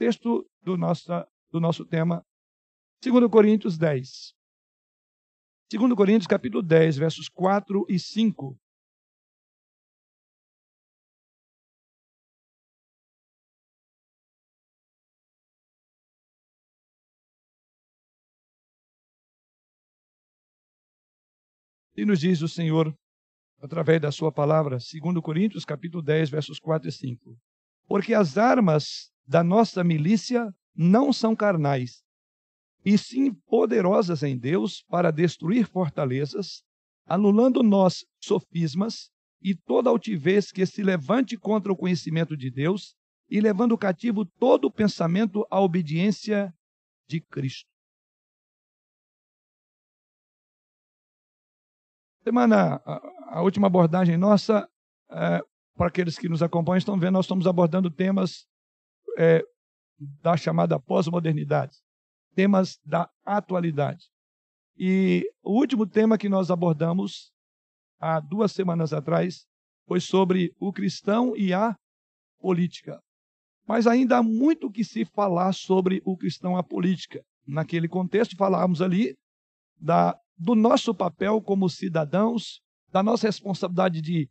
Texto do, nossa, do nosso tema, 2 Coríntios 10. 2 Coríntios capítulo 10, versos 4 e 5. E nos diz o Senhor, através da sua palavra, 2 Coríntios, capítulo 10, versos 4 e 5. Porque as armas da nossa milícia não são carnais, e sim poderosas em Deus para destruir fortalezas, anulando nós sofismas e toda altivez que se levante contra o conhecimento de Deus e levando cativo todo o pensamento à obediência de Cristo. Semana, a, última abordagem nossa, é, para aqueles que nos acompanham, estão vendo, nós estamos abordando temas é, da chamada pós-modernidade, temas da atualidade. E o último tema que nós abordamos há duas semanas atrás foi sobre o cristão e a política. Mas ainda há muito que se falar sobre o cristão e a política. Naquele contexto, falávamos ali da do nosso papel como cidadãos, da nossa responsabilidade de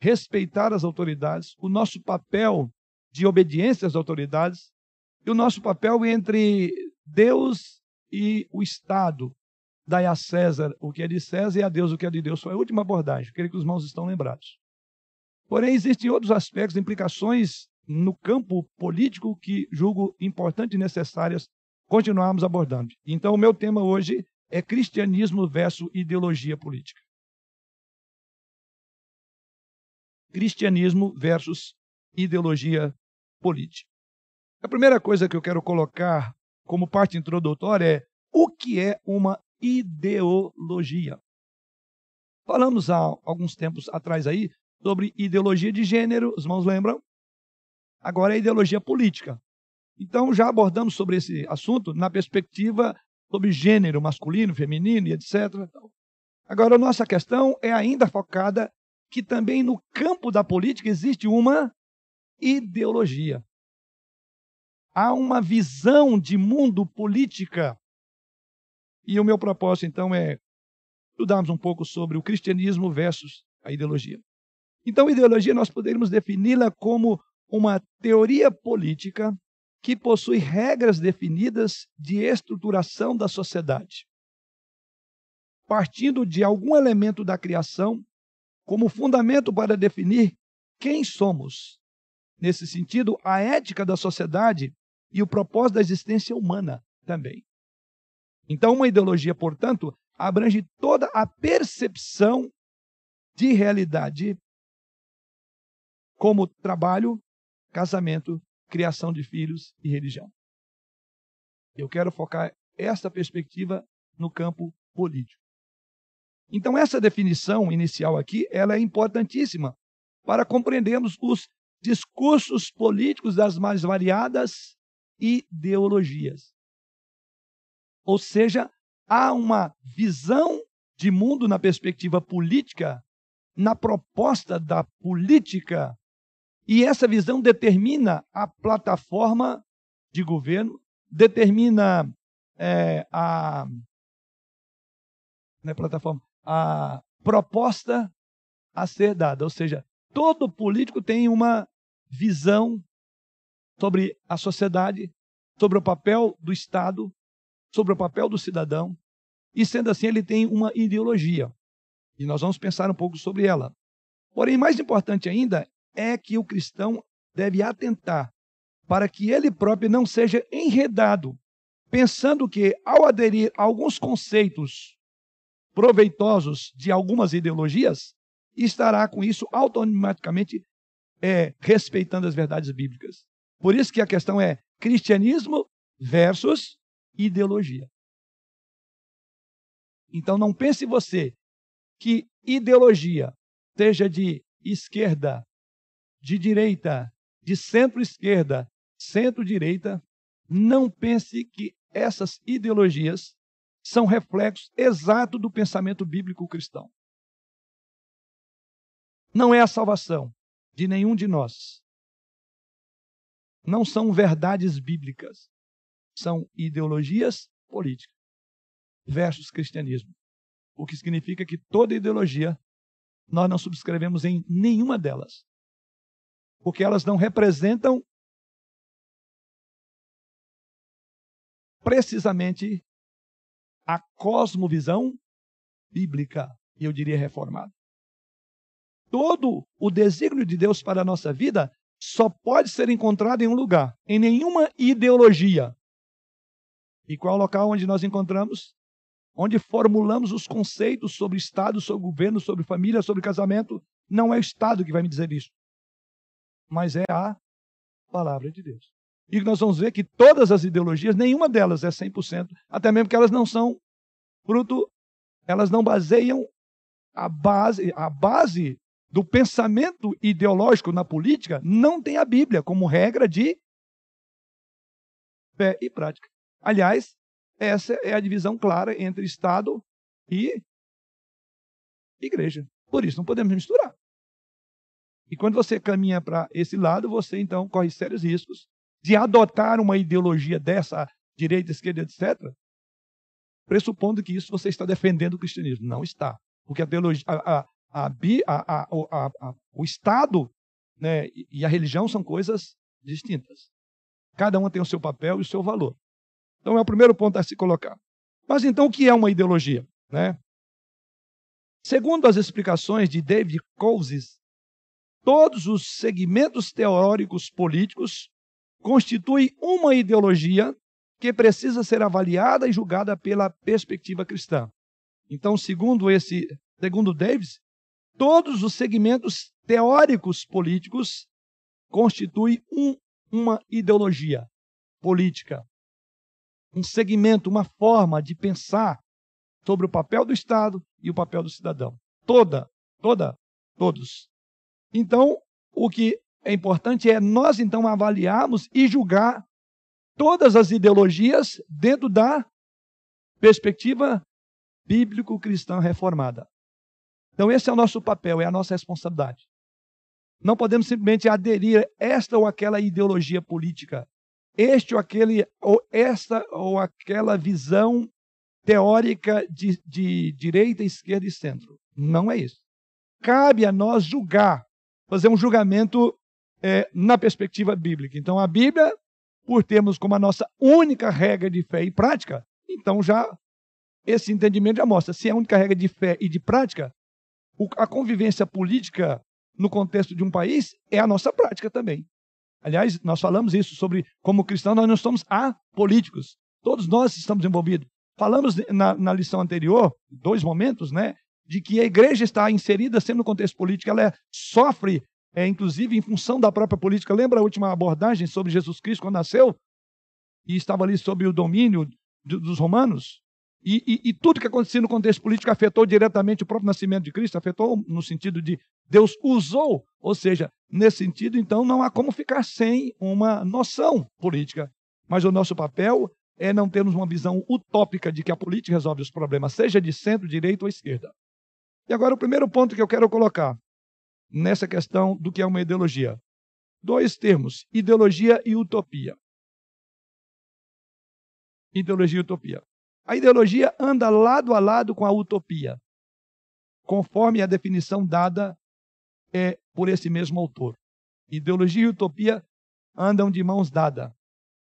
respeitar as autoridades, o nosso papel de obediência às autoridades e o nosso papel entre Deus e o Estado. Dai a César o que é de César e a Deus o que é de Deus. Foi a última abordagem, creio que os irmãos estão lembrados. Porém, existem outros aspectos, implicações no campo político que julgo importante e necessárias continuarmos abordando. Então, o meu tema hoje é cristianismo versus ideologia política. Cristianismo versus ideologia política. A primeira coisa que eu quero colocar como parte introdutória é o que é uma ideologia. Falamos há alguns tempos atrás aí sobre ideologia de gênero, os irmãos lembram? Agora é ideologia política. Então já abordamos sobre esse assunto na perspectiva sobre gênero masculino, feminino e etc. Agora, a nossa questão é ainda focada que também no campo da política existe uma ideologia. Há uma visão de mundo política. E o meu propósito, então, é estudarmos um pouco sobre o cristianismo versus a ideologia. Então, ideologia nós poderíamos defini-la como uma teoria política que possui regras definidas de estruturação da sociedade. Partindo de algum elemento da criação como fundamento para definir quem somos. Nesse sentido, a ética da sociedade e o propósito da existência humana também. Então, uma ideologia, portanto, abrange toda a percepção de realidade, como trabalho, casamento criação de filhos e religião. Eu quero focar esta perspectiva no campo político. Então essa definição inicial aqui, ela é importantíssima para compreendermos os discursos políticos das mais variadas ideologias. Ou seja, há uma visão de mundo na perspectiva política, na proposta da política e essa visão determina a plataforma de governo, determina é, a, é plataforma, a proposta a ser dada. Ou seja, todo político tem uma visão sobre a sociedade, sobre o papel do Estado, sobre o papel do cidadão, e sendo assim, ele tem uma ideologia. E nós vamos pensar um pouco sobre ela. Porém, mais importante ainda é que o cristão deve atentar para que ele próprio não seja enredado, pensando que, ao aderir a alguns conceitos proveitosos de algumas ideologias, estará com isso automaticamente é, respeitando as verdades bíblicas. Por isso que a questão é cristianismo versus ideologia. Então não pense você que ideologia seja de esquerda de direita, de centro-esquerda, centro-direita, não pense que essas ideologias são reflexos exatos do pensamento bíblico cristão. Não é a salvação de nenhum de nós. não são verdades bíblicas, são ideologias políticas versus cristianismo. O que significa que toda ideologia nós não subscrevemos em nenhuma delas. Porque elas não representam precisamente a cosmovisão bíblica, e eu diria reformada. Todo o desígnio de Deus para a nossa vida só pode ser encontrado em um lugar, em nenhuma ideologia. E qual é o local onde nós encontramos? Onde formulamos os conceitos sobre Estado, sobre governo, sobre família, sobre casamento. Não é o Estado que vai me dizer isso, mas é a palavra de Deus. E nós vamos ver que todas as ideologias, nenhuma delas é 100%, até mesmo que elas não são fruto, elas não baseiam a base, a base do pensamento ideológico na política, não tem a Bíblia como regra de fé e prática. Aliás, essa é a divisão clara entre Estado e igreja. Por isso, não podemos misturar. E quando você caminha para esse lado, você então corre sérios riscos de adotar uma ideologia dessa, direita, esquerda, etc., pressupondo que isso você está defendendo o cristianismo. Não está. Porque a teologia, a, a, a, o Estado né, e a religião são coisas distintas. Cada uma tem o seu papel e o seu valor. Então é o primeiro ponto a se colocar. Mas então o que é uma ideologia? Né? Segundo as explicações de David Cousins, todos os segmentos teóricos políticos constituem uma ideologia que precisa ser avaliada e julgada pela perspectiva cristã. Então, segundo esse, segundo Davis, todos os segmentos teóricos políticos constituem um, uma ideologia política, um segmento, uma forma de pensar sobre o papel do Estado e o papel do cidadão. Toda, toda, todos. Então, o que é importante é nós então avaliarmos e julgar todas as ideologias dentro da perspectiva bíblico-cristã reformada. Então, esse é o nosso papel, é a nossa responsabilidade. Não podemos simplesmente aderir a esta ou aquela ideologia política, este ou aquele, ou esta ou aquela visão teórica de, de direita, esquerda e centro. Não é isso. Cabe a nós julgar, fazer um julgamento é, na perspectiva bíblica. Então, a Bíblia, por termos como a nossa única regra de fé e prática, então já esse entendimento já mostra. Se é a única regra de fé e de prática, a convivência política no contexto de um país é a nossa prática também. Aliás, nós falamos isso sobre como cristãos, nós não somos apolíticos. Todos nós estamos envolvidos. Falamos na, na lição anterior, dois momentos, né? De que a igreja está inserida sempre no contexto político, ela é, sofre é, inclusive em função da própria política. Lembra a última abordagem sobre Jesus Cristo quando nasceu? E estava ali sob o domínio dos romanos? E, e, e, tudo que acontecia no contexto político afetou diretamente o próprio nascimento de Cristo, afetou no sentido de Deus usou, ou seja, nesse sentido, então, não há como ficar sem uma noção política. Mas o nosso papel é não termos uma visão utópica de que a política resolve os problemas, seja de centro, direita ou esquerda. E agora o primeiro ponto que eu quero colocar nessa questão do que é uma ideologia. Dois termos: ideologia e utopia. Ideologia e utopia. A ideologia anda lado a lado com a utopia, conforme a definição dada é por esse mesmo autor. Ideologia e utopia andam de mãos dadas.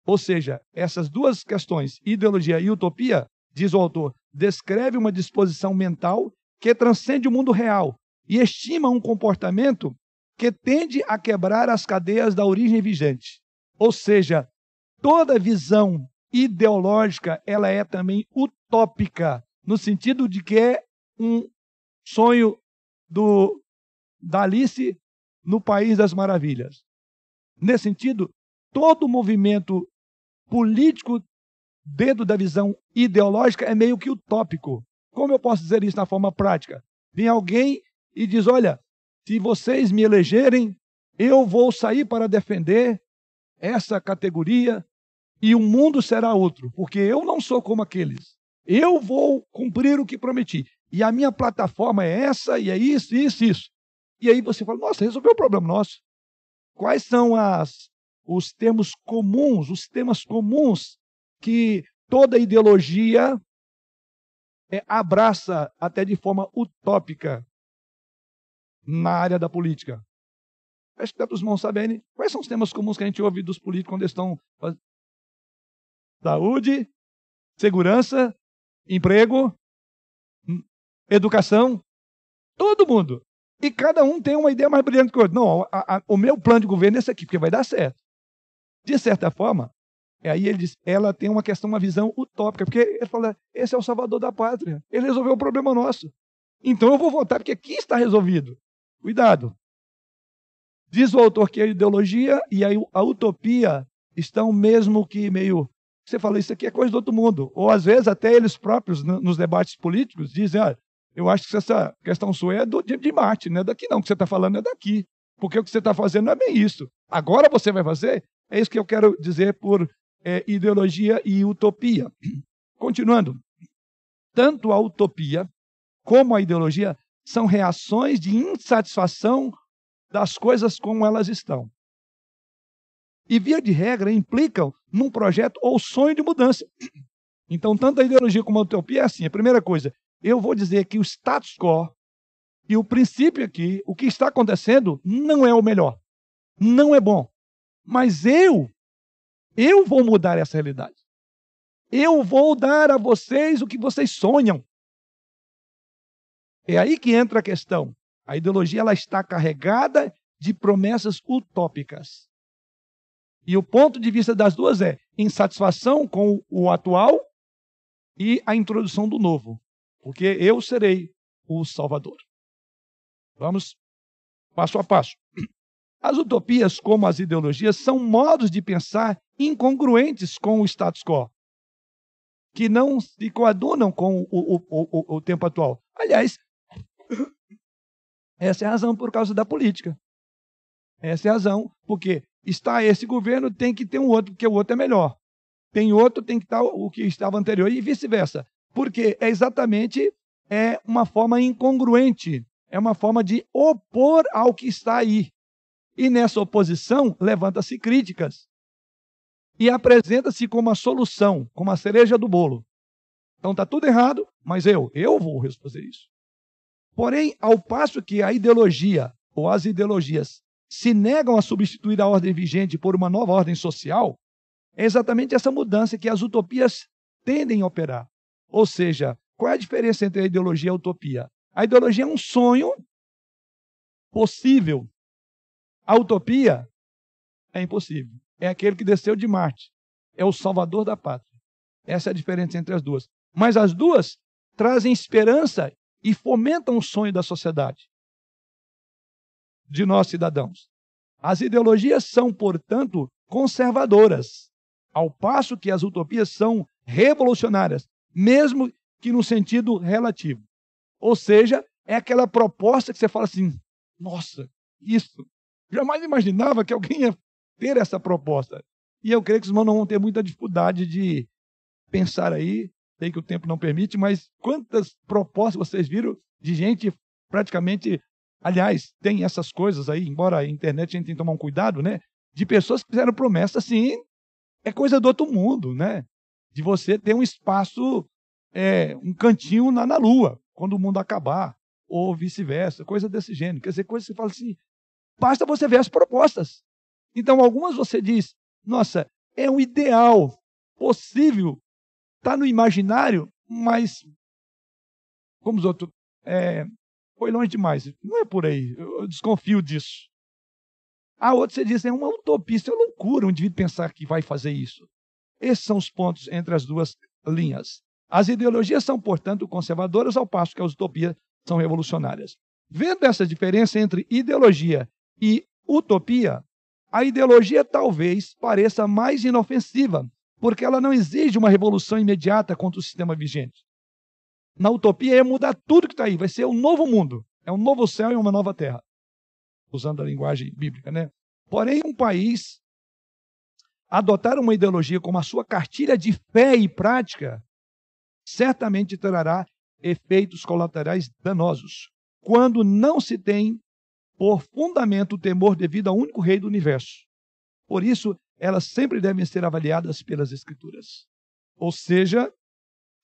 Ou seja, essas duas questões, ideologia e utopia, diz o autor, descreve uma disposição mental que transcende o mundo real e estima um comportamento que tende a quebrar as cadeias da origem vigente. Ou seja, toda visão ideológica, ela é também utópica, no sentido de que é um sonho do da Alice no País das Maravilhas. Nesse sentido, todo movimento político dentro da visão ideológica é meio que utópico. Como eu posso dizer isso na forma prática? Vem alguém e diz: Olha, se vocês me elegerem, eu vou sair para defender essa categoria e o mundo será outro, porque eu não sou como aqueles. Eu vou cumprir o que prometi. E a minha plataforma é essa, e é isso, isso, isso. E aí você fala: Nossa, resolveu o problema nosso. Quais são as, os termos comuns, os temas comuns que toda ideologia é, abraça até de forma utópica na área da política. Acho que dá para os irmãos saberem quais são os temas comuns que a gente ouve dos políticos quando estão. Saúde, segurança, emprego, hum, educação, todo mundo. E cada um tem uma ideia mais brilhante que o outro. Não, a, a, o meu plano de governo é esse aqui, porque vai dar certo. De certa forma, aí ele diz, ela tem uma questão, uma visão utópica, porque ele fala, esse é o salvador da pátria. Ele resolveu o problema nosso. Então eu vou votar, porque aqui está resolvido. Cuidado. Diz o autor que a ideologia e a, a utopia estão mesmo que meio. Você fala, isso aqui é coisa do outro mundo. Ou às vezes até eles próprios, nos debates políticos, dizem: ah, eu acho que essa questão sua é do, de, de Marte, não é daqui não. O que você está falando é daqui. Porque o que você está fazendo não é bem isso. Agora você vai fazer? É isso que eu quero dizer por é, ideologia e utopia. Continuando. Tanto a utopia como a ideologia são reações de insatisfação das coisas como elas estão. E, via de regra, implicam num projeto ou sonho de mudança. Então, tanto a ideologia como a utopia é assim. A primeira coisa, eu vou dizer que o status quo e o princípio aqui, o que está acontecendo, não é o melhor. Não é bom. Mas eu, eu vou mudar essa realidade. Eu vou dar a vocês o que vocês sonham. É aí que entra a questão. A ideologia ela está carregada de promessas utópicas. E o ponto de vista das duas é insatisfação com o atual e a introdução do novo. Porque eu serei o Salvador. Vamos passo a passo. As utopias, como as ideologias, são modos de pensar incongruentes com o status quo, que não se coadunam com o, o, o, o tempo atual. Aliás, essa é a razão por causa da política. Essa é a razão, porque está esse governo, tem que ter um outro, porque o outro é melhor. Tem outro, tem que estar o que estava anterior e vice-versa. Porque é exatamente é uma forma incongruente, é uma forma de opor ao que está aí. E nessa oposição, levanta-se críticas. E apresenta-se como a solução, como a cereja do bolo. Então está tudo errado, mas eu, eu vou fazer isso. Porém, ao passo que a ideologia ou as ideologias se negam a substituir a ordem vigente por uma nova ordem social, é exatamente essa mudança que as utopias tendem a operar. Ou seja, qual é a diferença entre a ideologia e a utopia? A ideologia é um sonho possível. A utopia é impossível. É aquele que desceu de Marte. É o salvador da pátria. Essa é a diferença entre as duas. Mas as duas trazem esperança e fomentam o sonho da sociedade, de nós cidadãos. As ideologias são, portanto, conservadoras, ao passo que as utopias são revolucionárias, mesmo que no sentido relativo. Ou seja, é aquela proposta que você fala assim: nossa, isso. Jamais imaginava que alguém ia ter essa proposta. E eu creio que os irmãos não vão ter muita dificuldade de pensar aí sei que o tempo não permite, mas quantas propostas vocês viram de gente praticamente. Aliás, tem essas coisas aí, embora a internet a gente tem que tomar um cuidado, né? De pessoas que fizeram promessas assim, é coisa do outro mundo, né? De você ter um espaço, é, um cantinho na, na lua, quando o mundo acabar, ou vice-versa, coisa desse gênero. Quer dizer, coisa que você fala assim, basta você ver as propostas. Então, algumas você diz, nossa, é um ideal possível Está no imaginário, mas, como os outros, é, foi longe demais. Não é por aí, eu desconfio disso. A outra você diz, é uma utopia, isso é loucura um indivíduo pensar que vai fazer isso. Esses são os pontos entre as duas linhas. As ideologias são, portanto, conservadoras, ao passo que as utopias são revolucionárias. Vendo essa diferença entre ideologia e utopia, a ideologia talvez pareça mais inofensiva, porque ela não exige uma revolução imediata contra o sistema vigente. Na utopia é mudar tudo que está aí, vai ser um novo mundo, é um novo céu e uma nova terra, usando a linguagem bíblica, né? Porém, um país adotar uma ideologia como a sua cartilha de fé e prática certamente trará efeitos colaterais danosos, quando não se tem por fundamento o temor devido ao único rei do universo. Por isso, elas sempre devem ser avaliadas pelas Escrituras. Ou seja,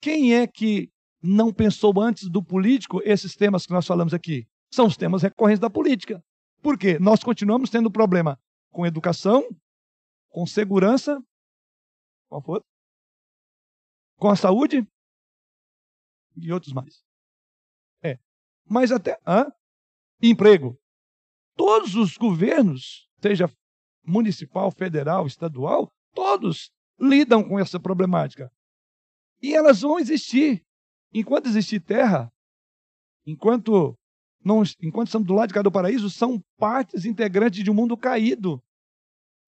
quem é que não pensou antes do político esses temas que nós falamos aqui? São os temas recorrentes da política. Por quê? Nós continuamos tendo problema com educação, com segurança? Com a saúde e outros mais. É. Mas até. Hã? Emprego. Todos os governos, seja municipal, federal, estadual, todos lidam com essa problemática. E elas vão existir. Enquanto existir terra, enquanto não, enquanto estamos do lado de cada paraíso, são partes integrantes de um mundo caído.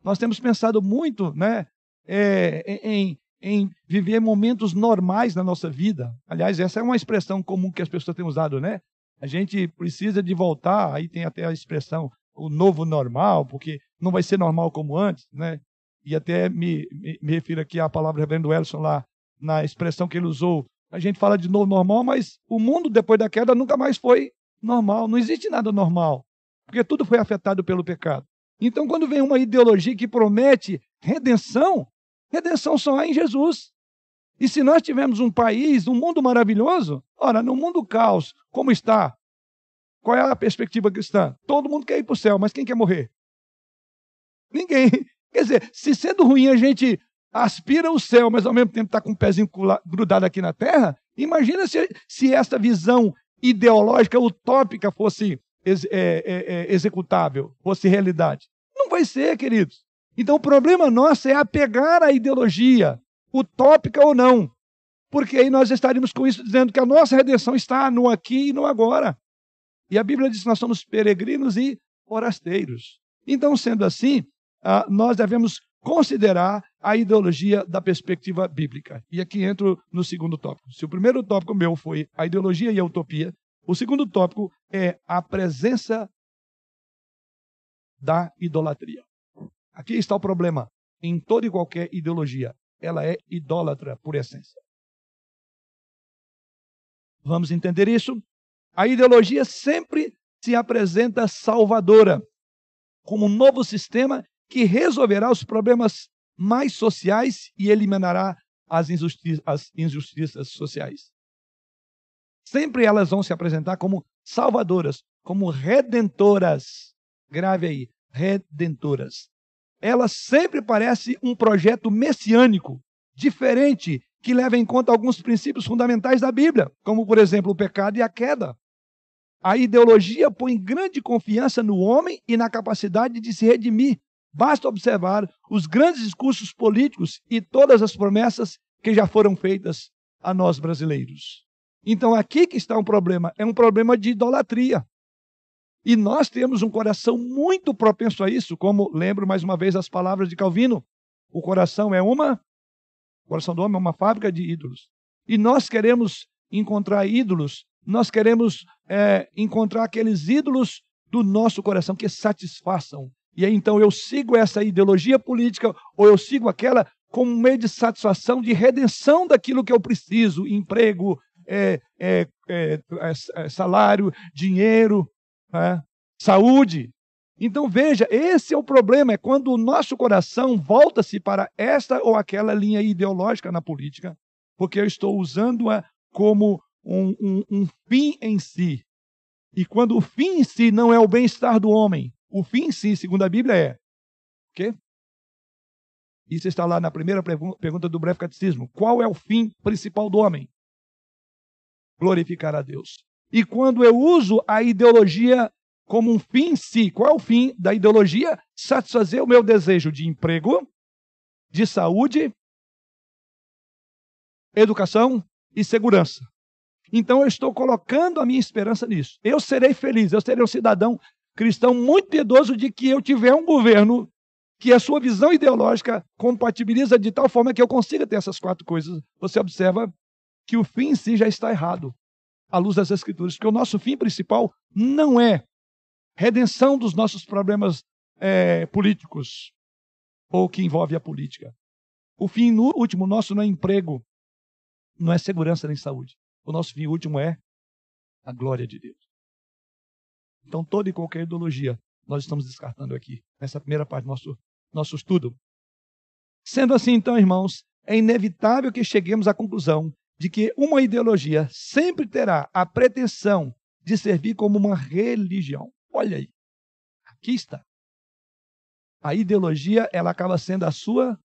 Nós temos pensado muito né, é, em, em viver momentos normais na nossa vida. Aliás, essa é uma expressão comum que as pessoas têm usado, né? A gente precisa de voltar, aí tem até a expressão o novo normal, porque não vai ser normal como antes, né? E até me, me, me refiro aqui à palavra do reverendo Elson lá, na expressão que ele usou. A gente fala de novo normal, mas o mundo depois da queda nunca mais foi normal. Não existe nada normal, porque tudo foi afetado pelo pecado. Então, quando vem uma ideologia que promete redenção, redenção só há em Jesus. E se nós tivermos um país, um mundo maravilhoso, ora, no mundo caos, como está? Qual é a perspectiva cristã? Todo mundo quer ir para o céu, mas quem quer morrer? Ninguém. Quer dizer, se sendo ruim a gente aspira o céu, mas ao mesmo tempo está com o pezinho grudado aqui na terra, imagina se, se essa visão ideológica utópica fosse ex, é, é, é, executável, fosse realidade. Não vai ser, queridos. Então o problema nosso é apegar à ideologia, utópica ou não. Porque aí nós estaríamos com isso dizendo que a nossa redenção está no aqui e no agora. E a Bíblia diz que nós somos peregrinos e forasteiros. Então, sendo assim, ah, nós devemos considerar a ideologia da perspectiva bíblica. E aqui entro no segundo tópico. Se o primeiro tópico meu foi a ideologia e a utopia, o segundo tópico é a presença da idolatria. Aqui está o problema. Em toda e qualquer ideologia, ela é idólatra por essência. Vamos entender isso? A ideologia sempre se apresenta salvadora, como um novo sistema que resolverá os problemas mais sociais e eliminará as, injusti as injustiças sociais. Sempre elas vão se apresentar como salvadoras, como redentoras. Grave aí, redentoras. Ela sempre parece um projeto messiânico, diferente, que leva em conta alguns princípios fundamentais da Bíblia, como, por exemplo, o pecado e a queda. A ideologia põe grande confiança no homem e na capacidade de se redimir Basta observar os grandes discursos políticos e todas as promessas que já foram feitas a nós brasileiros. Então, aqui que está um problema, é um problema de idolatria. E nós temos um coração muito propenso a isso, como lembro mais uma vez as palavras de Calvino: o coração é uma, o coração do homem é uma fábrica de ídolos. E nós queremos encontrar ídolos, nós queremos é, encontrar aqueles ídolos do nosso coração que satisfaçam e aí então eu sigo essa ideologia política ou eu sigo aquela como meio de satisfação, de redenção daquilo que eu preciso: emprego, é, é, é, é salário, dinheiro, né? saúde. Então veja, esse é o problema: é quando o nosso coração volta-se para esta ou aquela linha ideológica na política, porque eu estou usando-a como um, um, um fim em si. E quando o fim em si não é o bem-estar do homem, o fim, sim, segundo a Bíblia, é o quê? Isso está lá na primeira pergunta do breve catecismo. Qual é o fim principal do homem? Glorificar a Deus. E quando eu uso a ideologia como um fim em si, qual é o fim da ideologia? Satisfazer o meu desejo de emprego, de saúde, educação e segurança. Então eu estou colocando a minha esperança nisso. Eu serei feliz, eu serei um cidadão cristão muito piedoso de que eu tiver um governo que a sua visão ideológica compatibiliza de tal forma que eu consiga ter essas quatro coisas. Você observa que o fim em si já está errado, à luz das Escrituras, porque o nosso fim principal não é redenção dos nossos problemas é, políticos ou que envolve a política. O fim último nosso não é emprego, não é segurança nem saúde. O nosso fim último é a glória de Deus. Então, toda e qualquer ideologia nós estamos descartando aqui, nessa primeira parte do nosso nosso estudo. Sendo assim, então, irmãos, é inevitável que cheguemos à conclusão de que uma ideologia sempre terá a pretensão de servir como uma religião. Olha aí. Aqui está. A ideologia, ela acaba sendo a sua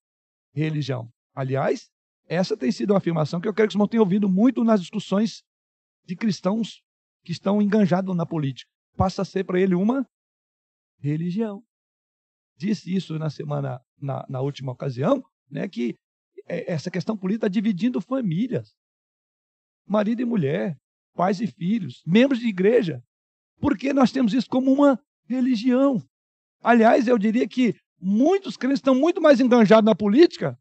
religião. Aliás, essa tem sido uma afirmação que eu quero que irmãos tenham ouvido muito nas discussões de cristãos que estão enganjados na política. Passa a ser para ele uma religião. Disse isso na semana, na, na última ocasião, né, que é, essa questão política está dividindo famílias. Marido e mulher, pais e filhos, membros de igreja. Porque nós temos isso como uma religião. Aliás, eu diria que muitos crentes estão muito mais enganjados na política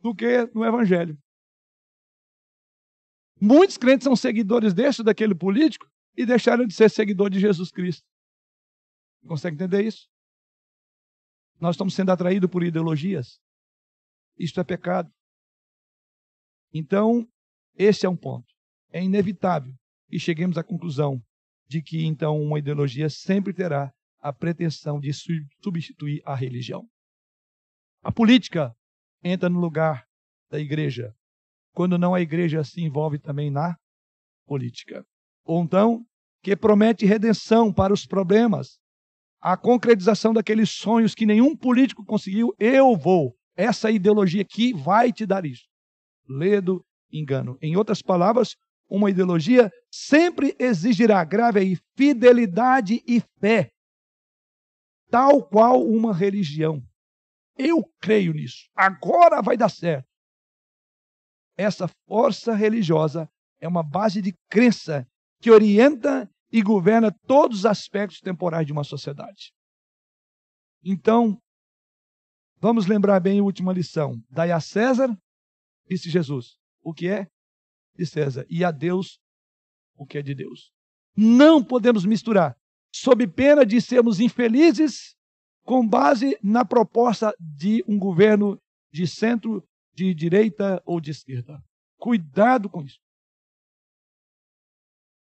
do que no evangelho. Muitos crentes são seguidores deste ou daquele político e deixaram de ser seguidor de Jesus Cristo. Consegue entender isso? Nós estamos sendo atraídos por ideologias. Isto é pecado. Então, esse é um ponto. É inevitável que cheguemos à conclusão de que, então, uma ideologia sempre terá a pretensão de substituir a religião. A política entra no lugar da igreja, quando não a igreja se envolve também na política. Ou então, que promete redenção para os problemas, a concretização daqueles sonhos que nenhum político conseguiu, eu vou. Essa ideologia aqui vai te dar isso. Ledo engano. Em outras palavras, uma ideologia sempre exigirá, grave aí, fidelidade e fé, tal qual uma religião. Eu creio nisso. Agora vai dar certo. Essa força religiosa é uma base de crença que orienta e governa todos os aspectos temporais de uma sociedade. Então, vamos lembrar bem a última lição. Dai a César, disse Jesus, o que é de César, e a Deus o que é de Deus. Não podemos misturar, sob pena de sermos infelizes com base na proposta de um governo de centro, de direita ou de esquerda. Cuidado com isso.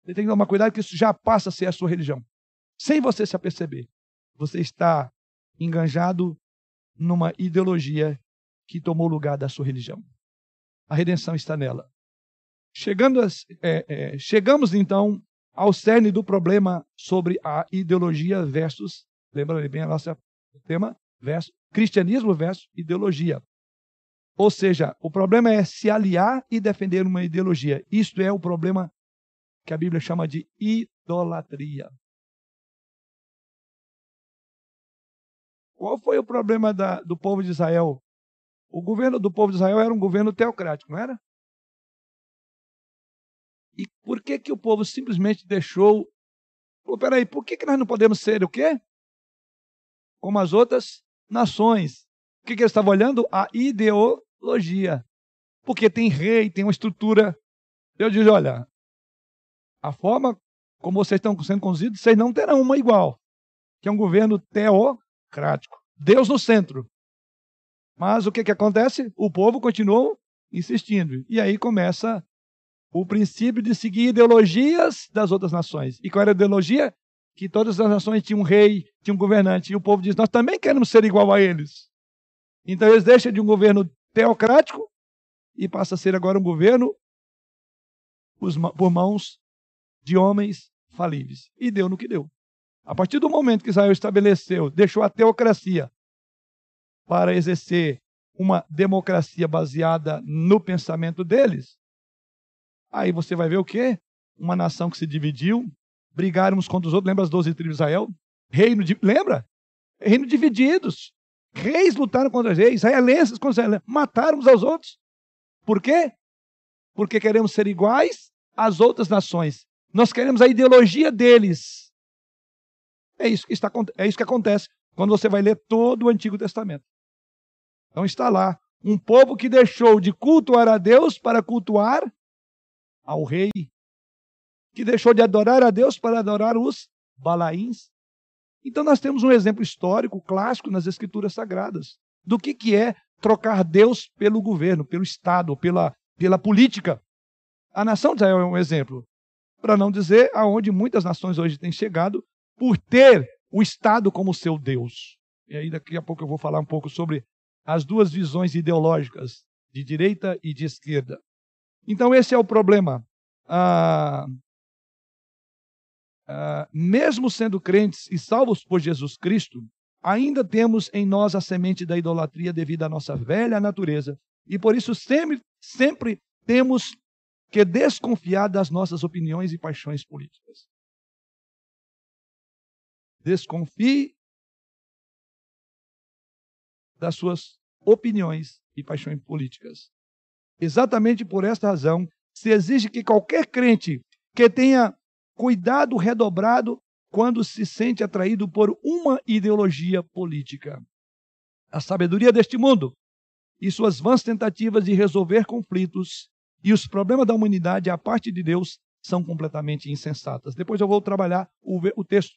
Você tem que tomar cuidado que isso já passa a ser a sua religião. Sem você se aperceber. Você está enganjado numa ideologia que tomou lugar da sua religião. A redenção está nela. Chegando a, é, é, chegamos então ao cerne do problema sobre a ideologia versus, lembra bem o tema verso, cristianismo versus ideologia. Ou seja, o problema é se aliar e defender uma ideologia. Isto é o problema que a Bíblia chama de idolatria. Qual foi o problema da, do povo de Israel? O governo do povo de Israel era um governo teocrático, não era? E por que que o povo simplesmente deixou? Pô, peraí, por que, que nós não podemos ser o quê? como as outras nações. O que, que eles estavam olhando? A ideologia. Porque tem rei, tem uma estrutura. Deus diz: olha, a forma como vocês estão sendo conduzidos, vocês não terão uma igual. Que é um governo teocrático. Deus no centro. Mas o que, que acontece? O povo continuou insistindo. E aí começa o princípio de seguir ideologias das outras nações. E qual era a ideologia? que todas as nações tinham um rei, tinham um governante, e o povo diz: Nós também queremos ser igual a eles. Então eles deixam de um governo teocrático e passa a ser agora um governo por mãos de homens falíveis. E deu no que deu. A partir do momento que Israel estabeleceu, deixou a teocracia para exercer uma democracia baseada no pensamento deles, aí você vai ver o quê? Uma nação que se dividiu, brigaram uns contra os outros. Lembra as 12 tribos de Israel? Reino de, lembra? Reino divididos. Reis lutaram contra reis, israelenses contra israelenses, mataram uns aos outros. Por quê? Porque queremos ser iguais às outras nações. Nós queremos a ideologia deles. É isso que, está, é isso que acontece quando você vai ler todo o Antigo Testamento. Então está lá um povo que deixou de cultuar a Deus para cultuar ao rei que deixou de adorar a Deus para adorar os Balaíns. Então nós temos um exemplo histórico, clássico nas Escrituras Sagradas, do que, que é trocar Deus pelo governo, pelo Estado, pela, pela política. A nação de Israel é um exemplo, para não dizer aonde muitas nações hoje têm chegado por ter o Estado como seu Deus. E aí daqui a pouco eu vou falar um pouco sobre as duas visões ideológicas, de direita e de esquerda. Então esse é o problema. Ah, ah, mesmo sendo crentes e salvos por Jesus Cristo, ainda temos em nós a semente da idolatria devido à nossa velha natureza. E por isso sempre, sempre temos que desconfiar das nossas opiniões e paixões políticas. Desconfie das suas opiniões e paixões políticas. Exatamente por esta razão, se exige que qualquer crente que tenha cuidado redobrado quando se sente atraído por uma ideologia política. A sabedoria deste mundo e suas vãs tentativas de resolver conflitos e os problemas da humanidade à parte de Deus são completamente insensatas. Depois eu vou trabalhar o, o texto.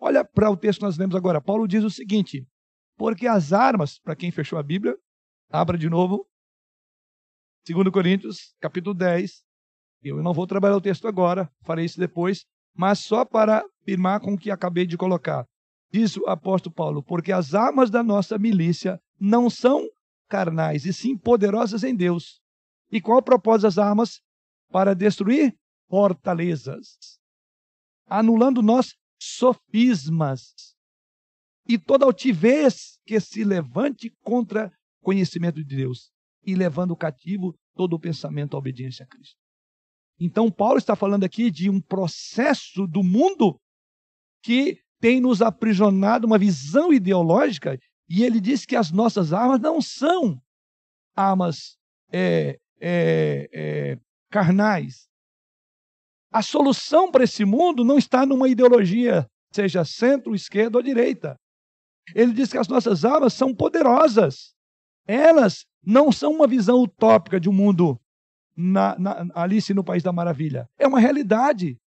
Olha para o texto que nós lemos agora. Paulo diz o seguinte: porque as armas, para quem fechou a Bíblia, abra de novo, 2 Coríntios, capítulo 10. Eu não vou trabalhar o texto agora, farei isso depois, mas só para firmar com o que acabei de colocar. Diz o apóstolo Paulo: porque as armas da nossa milícia não são carnais, e sim poderosas em Deus. E qual o propósito das armas? Para destruir fortalezas, anulando nós sofismas e toda altivez que se levante contra conhecimento de Deus e levando cativo todo o pensamento à obediência a Cristo. Então, Paulo está falando aqui de um processo do mundo que tem nos aprisionado uma visão ideológica, e ele diz que as nossas armas não são armas é, é, é, carnais. A solução para esse mundo não está numa ideologia, seja centro, esquerda ou direita. Ele diz que as nossas armas são poderosas. Elas não são uma visão utópica de um mundo na, na, Alice no País da Maravilha. É uma realidade.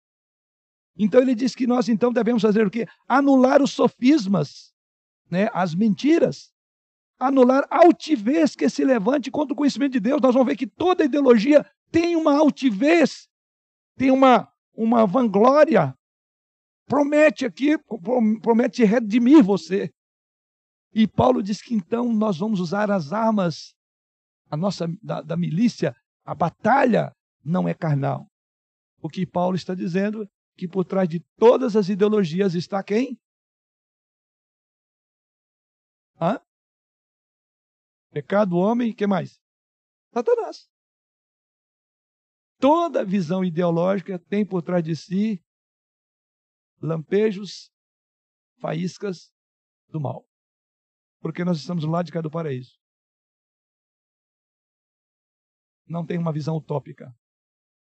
Então ele diz que nós então devemos fazer o quê? Anular os sofismas, né? as mentiras, anular altivez que se levante contra o conhecimento de Deus. Nós vamos ver que toda ideologia tem uma altivez, tem uma, uma vanglória. Promete aqui, promete redimir você. E Paulo diz que então nós vamos usar as armas a nossa da, da milícia a batalha não é carnal. O que Paulo está dizendo que por trás de todas as ideologias está quem? Hã? Pecado, homem, que mais? Satanás. Toda visão ideológica tem por trás de si lampejos, faíscas do mal. Porque nós estamos lado de cá do paraíso. não tem uma visão utópica.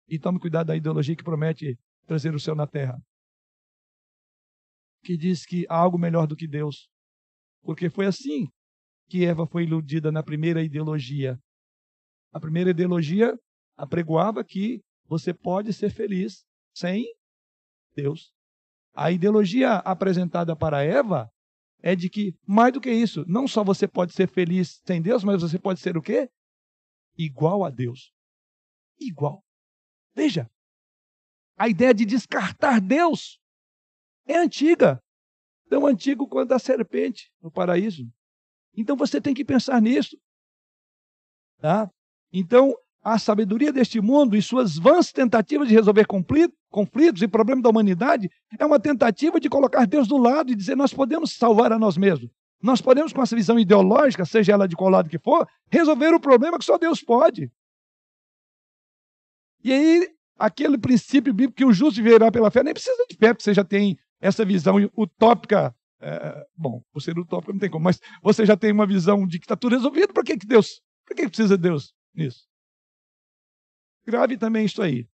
E tome cuidado da ideologia que promete trazer o céu na terra. Que diz que há algo melhor do que Deus. Porque foi assim que Eva foi iludida na primeira ideologia. A primeira ideologia apregoava que você pode ser feliz sem Deus. A ideologia apresentada para Eva é de que, mais do que isso, não só você pode ser feliz sem Deus, mas você pode ser o quê? igual a Deus. Igual. Veja, a ideia de descartar Deus é antiga. Tão antigo quanto a serpente no paraíso. Então você tem que pensar nisso. Tá? Então, a sabedoria deste mundo e suas vãs tentativas de resolver conflitos e problemas da humanidade é uma tentativa de colocar Deus do lado e dizer nós podemos salvar a nós mesmos. Nós podemos, com essa visão ideológica, seja ela de qual lado que for, resolver o problema que só Deus pode. E aí, aquele princípio bíblico que o justo viverá pela fé, nem precisa de fé, porque você já tem essa visão utópica. É, bom, por ser utópico não tem como, mas você já tem uma visão de que está tudo resolvido. Para que, que Deus? Para que precisa de Deus nisso? Grave também isso aí.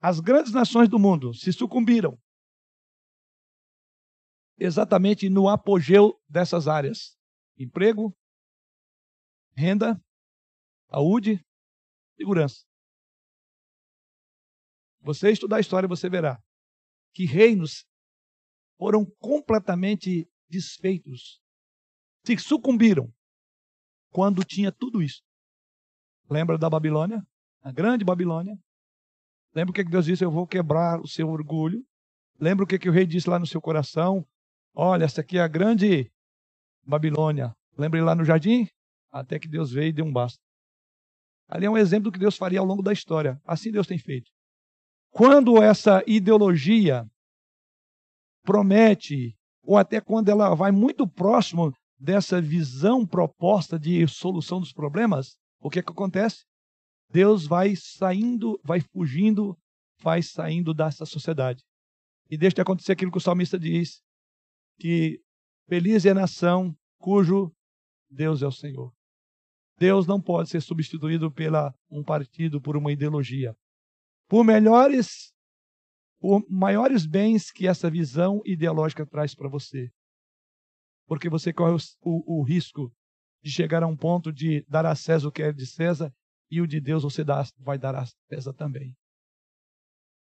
As grandes nações do mundo se sucumbiram exatamente no apogeu dessas áreas: emprego, renda, saúde, segurança. Você estudar a história, você verá que reinos foram completamente desfeitos, se sucumbiram quando tinha tudo isso. Lembra da Babilônia? A grande Babilônia. Lembra o que Deus disse? Eu vou quebrar o seu orgulho. Lembra o que o rei disse lá no seu coração? Olha, essa aqui é a grande Babilônia. Lembre lá no jardim? Até que Deus veio e deu um basta. Ali é um exemplo do que Deus faria ao longo da história. Assim Deus tem feito. Quando essa ideologia promete, ou até quando ela vai muito próximo dessa visão proposta de solução dos problemas, o que, é que acontece? Deus vai saindo, vai fugindo, vai saindo dessa sociedade. E deixa de acontecer aquilo que o salmista diz, que feliz é a nação cujo Deus é o Senhor. Deus não pode ser substituído pela um partido, por uma ideologia. Por melhores, por maiores bens que essa visão ideológica traz para você. Porque você corre o, o, o, risco de chegar a um ponto de dar a César o que é de César e o de Deus você dá, vai dar a César também.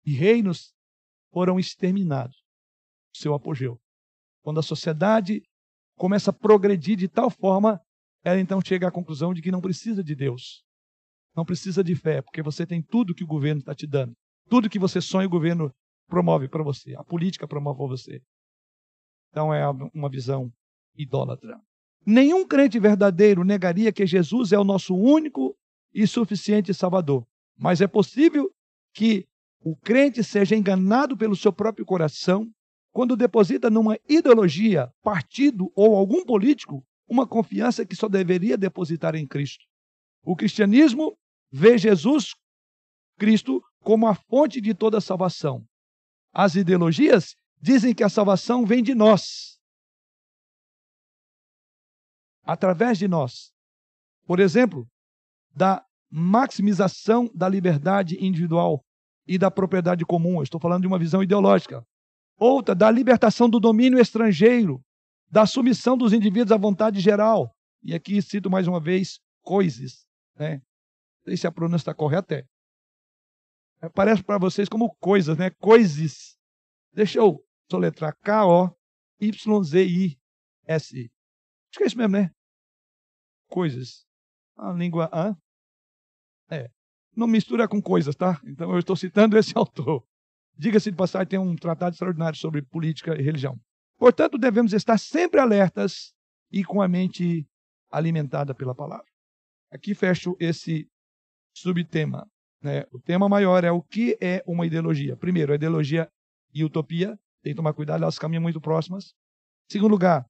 E reinos foram exterminados. Seu apogeu. Quando a sociedade começa a progredir de tal forma, ela então chega à conclusão de que não precisa de Deus. Não precisa de fé, porque você tem tudo que o governo está te dando. Tudo que você sonha, o governo promove para você. A política promove você. Então é uma visão idólatra. Nenhum crente verdadeiro negaria que Jesus é o nosso único e suficiente Salvador. Mas é possível que o crente seja enganado pelo seu próprio coração quando deposita numa ideologia, partido ou algum político uma confiança que só deveria depositar em Cristo. O cristianismo vê Jesus Cristo como a fonte de toda a salvação. As ideologias dizem que a salvação vem de nós, através de nós. Por exemplo, da maximização da liberdade individual e da propriedade comum. Eu estou falando de uma visão ideológica. Outra, da libertação do domínio estrangeiro, da submissão dos indivíduos à vontade geral. E aqui cito mais uma vez coisas. Né? Não sei se a pronúncia está correta. É. Parece para vocês como coisas, né? Coisas. Deixa eu soletrar K-O-Y-Z-I-S. Acho que é isso mesmo, né? Coisas. A língua. Hã? É não mistura com coisas, tá? Então eu estou citando esse autor. Diga-se de passagem, tem um tratado extraordinário sobre política e religião. Portanto, devemos estar sempre alertas e com a mente alimentada pela palavra. Aqui fecho esse subtema. Né? O tema maior é o que é uma ideologia. Primeiro, a ideologia e utopia. Tem que tomar cuidado, elas caminham muito próximas. Segundo lugar,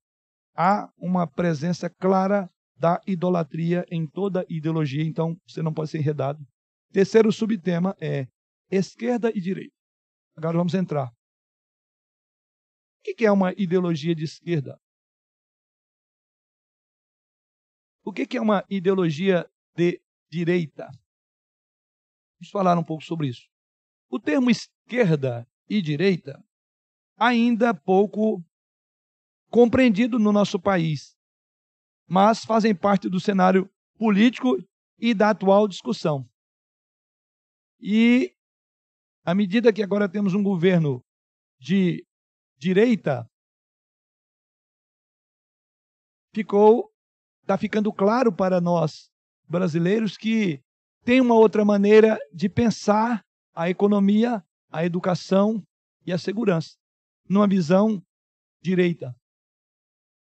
há uma presença clara da idolatria em toda ideologia, então você não pode ser enredado. Terceiro subtema é esquerda e direita. Agora vamos entrar. O que é uma ideologia de esquerda? O que é uma ideologia de direita? Vamos falar um pouco sobre isso. O termo esquerda e direita ainda pouco compreendido no nosso país, mas fazem parte do cenário político e da atual discussão. E à medida que agora temos um governo de direita, ficou está ficando claro para nós brasileiros que tem uma outra maneira de pensar a economia, a educação e a segurança, numa visão direita.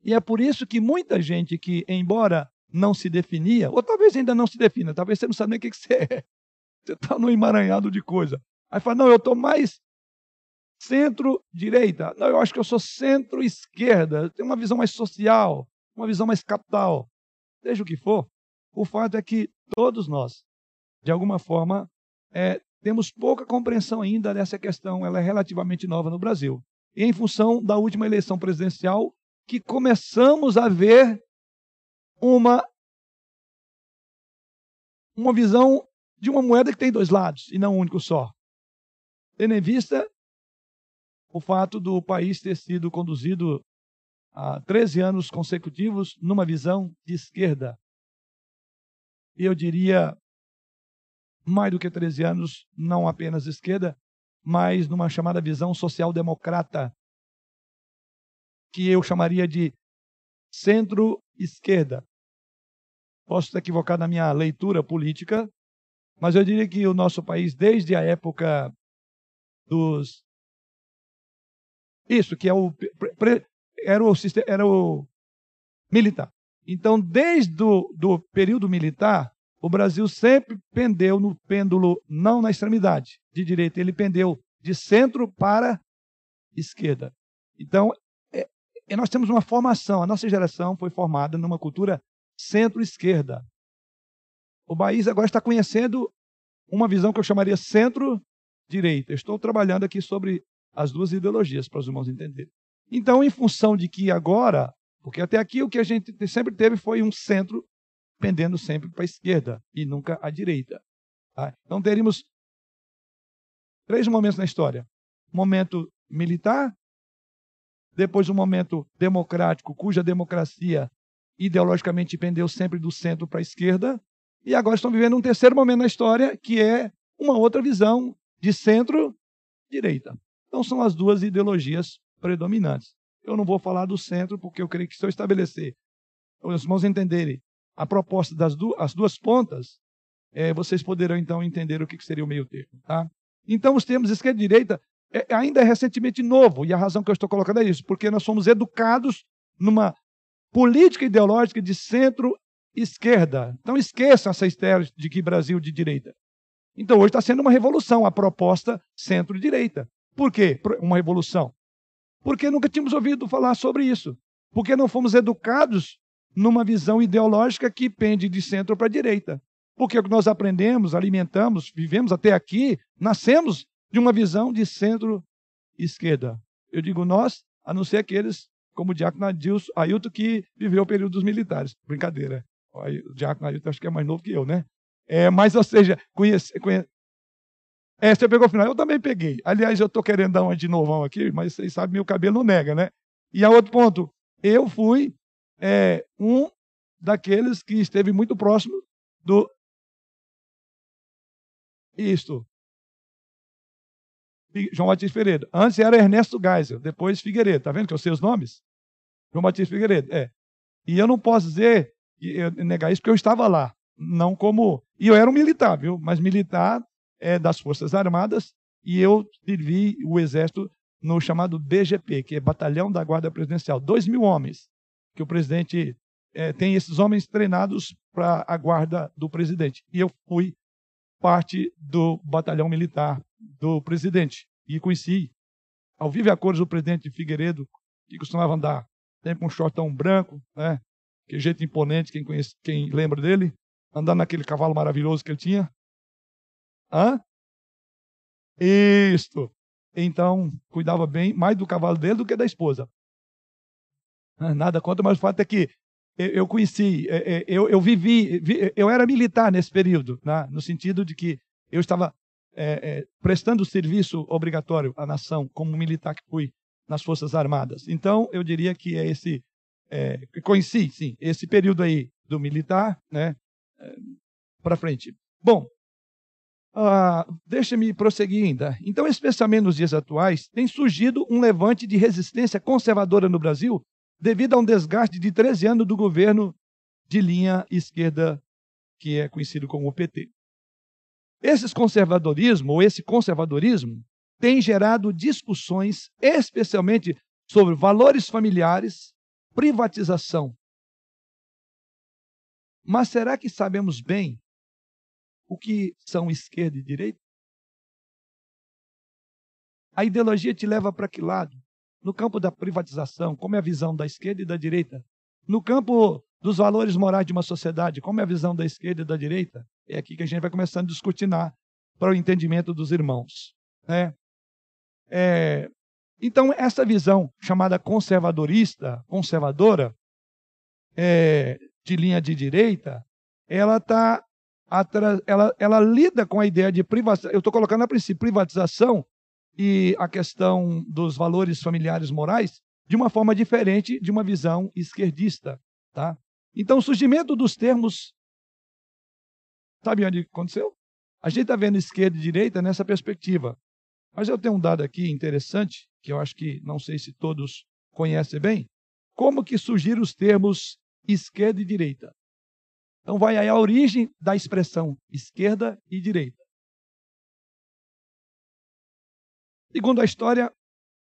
E é por isso que muita gente que, embora não se definia, ou talvez ainda não se defina, talvez você não sabe nem o que você é, você está no emaranhado de coisa. Aí fala, não, eu estou mais centro-direita. Não, eu acho que eu sou centro-esquerda. Tenho uma visão mais social, uma visão mais capital. Seja o que for, o fato é que todos nós, de alguma forma, é, temos pouca compreensão ainda dessa questão. Ela é relativamente nova no Brasil. E em função da última eleição presidencial, que começamos a ver uma, uma visão de uma moeda que tem dois lados e não um único só. Tendo em vista o fato do país ter sido conduzido há 13 anos consecutivos numa visão de esquerda. E eu diria mais do que 13 anos, não apenas esquerda, mas numa chamada visão social-democrata, que eu chamaria de centro-esquerda. Posso estar equivocado na minha leitura política, mas eu diria que o nosso país, desde a época dos. Isso, que é o, era o, era o militar. Então, desde o do período militar, o Brasil sempre pendeu no pêndulo, não na extremidade de direita, ele pendeu de centro para esquerda. Então, é, é, nós temos uma formação, a nossa geração foi formada numa cultura centro-esquerda. O país agora está conhecendo uma visão que eu chamaria centro-direita. Estou trabalhando aqui sobre as duas ideologias para os irmãos entenderem. Então, em função de que agora, porque até aqui o que a gente sempre teve foi um centro pendendo sempre para a esquerda e nunca à direita. Tá? Então, teríamos três momentos na história: momento militar, depois um momento democrático, cuja democracia ideologicamente pendeu sempre do centro para a esquerda, e agora estão vivendo um terceiro momento na história, que é uma outra visão de centro-direita. Então são as duas ideologias predominantes. Eu não vou falar do centro, porque eu creio que se eu estabelecer, os irmãos entenderem a proposta das du as duas pontas, é, vocês poderão então entender o que seria o meio termo. Tá? Então os termos esquerda e direita é, ainda é recentemente novo, e a razão que eu estou colocando é isso, porque nós somos educados numa política ideológica de centro-esquerda. Então esqueçam essa história de que Brasil de direita. Então hoje está sendo uma revolução a proposta centro-direita. Por quê uma revolução? Porque nunca tínhamos ouvido falar sobre isso. Porque não fomos educados numa visão ideológica que pende de centro para direita. Porque o que nós aprendemos, alimentamos, vivemos até aqui, nascemos de uma visão de centro-esquerda. Eu digo nós, a não ser aqueles como o Diácono Ailton, que viveu o período dos militares. Brincadeira. O Diácono Ailton acho que é mais novo que eu, né? É, mas, ou seja, conhece, conhece... É, você pegou o final. Eu também peguei. Aliás, eu estou querendo dar uma de novão aqui, mas vocês sabem, meu cabelo não nega, né? E a outro ponto, eu fui é, um daqueles que esteve muito próximo do. Isto. João Batista Figueiredo. Antes era Ernesto Geisel, depois Figueiredo. Tá vendo que eu sei os nomes? João Batista Figueiredo, é. E eu não posso dizer, negar isso, porque eu estava lá. Não como. E eu era um militar, viu? Mas militar é das Forças Armadas, e eu servi o Exército no chamado BGP, que é Batalhão da Guarda Presidencial. Dois mil homens, que o presidente é, tem esses homens treinados para a guarda do presidente. E eu fui parte do batalhão militar do presidente. E conheci, ao vivo e a cores, o presidente Figueiredo, que costumava andar sempre com um shortão branco, né? Que jeito imponente, quem, conhece, quem lembra dele, andando naquele cavalo maravilhoso que ele tinha. Hã? Isto. Então, cuidava bem mais do cavalo dele do que da esposa. Nada contra, mas o fato é que eu conheci, é, é, eu, eu vivi, eu era militar nesse período, né? no sentido de que eu estava é, é, prestando serviço obrigatório à nação, como militar que fui nas Forças Armadas. Então, eu diria que é esse, é, conheci, sim, esse período aí do militar, né, é, para frente. Bom, uh, deixa-me prosseguir ainda. Então, especialmente nos dias atuais, tem surgido um levante de resistência conservadora no Brasil devido a um desgaste de 13 anos do governo de linha esquerda, que é conhecido como o PT. Esses conservadorismo, ou esse conservadorismo, tem gerado discussões, especialmente sobre valores familiares, privatização. Mas será que sabemos bem o que são esquerda e direita? A ideologia te leva para que lado? No campo da privatização, como é a visão da esquerda e da direita? No campo dos valores morais de uma sociedade, como é a visão da esquerda e da direita? É aqui que a gente vai começando a discutinar para o entendimento dos irmãos. Né? É, então, essa visão chamada conservadorista, conservadora, é, de linha de direita, ela está ela, ela lida com a ideia de privatização. Eu estou colocando a princípio privatização e a questão dos valores familiares morais de uma forma diferente de uma visão esquerdista. Tá? Então, o surgimento dos termos. Sabe onde aconteceu? A gente está vendo esquerda e direita nessa perspectiva. Mas eu tenho um dado aqui interessante, que eu acho que não sei se todos conhecem bem. Como que surgiram os termos esquerda e direita? Então vai aí a origem da expressão esquerda e direita. Segundo a história,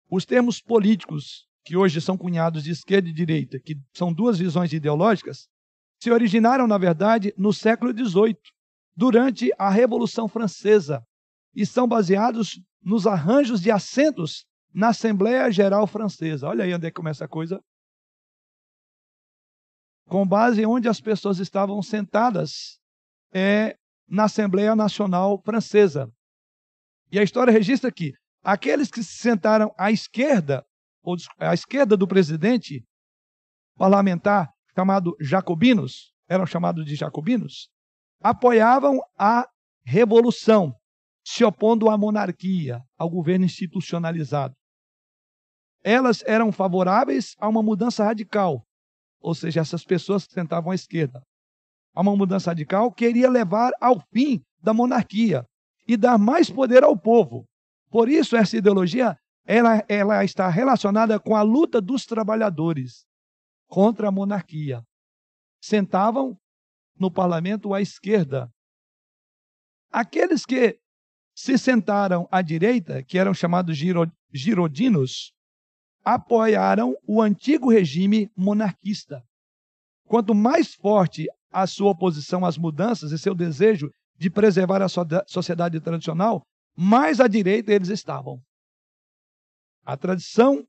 os termos políticos que hoje são cunhados de esquerda e direita, que são duas visões ideológicas, se originaram, na verdade, no século XVIII, durante a Revolução Francesa, e são baseados nos arranjos de assentos na Assembleia Geral Francesa. Olha aí onde é que começa a coisa. Com base onde as pessoas estavam sentadas é, na Assembleia Nacional Francesa. E a história registra que aqueles que se sentaram à esquerda, ou à esquerda do presidente parlamentar, chamado jacobinos, eram chamados de jacobinos, apoiavam a revolução, se opondo à monarquia, ao governo institucionalizado. Elas eram favoráveis a uma mudança radical, ou seja, essas pessoas que sentavam à esquerda, a uma mudança radical queria levar ao fim da monarquia e dar mais poder ao povo. Por isso, essa ideologia ela, ela está relacionada com a luta dos trabalhadores contra a monarquia. Sentavam no parlamento à esquerda. Aqueles que se sentaram à direita, que eram chamados girodinos, apoiaram o antigo regime monarquista. Quanto mais forte a sua oposição às mudanças e seu desejo de preservar a sociedade tradicional, mais à direita eles estavam. A tradição,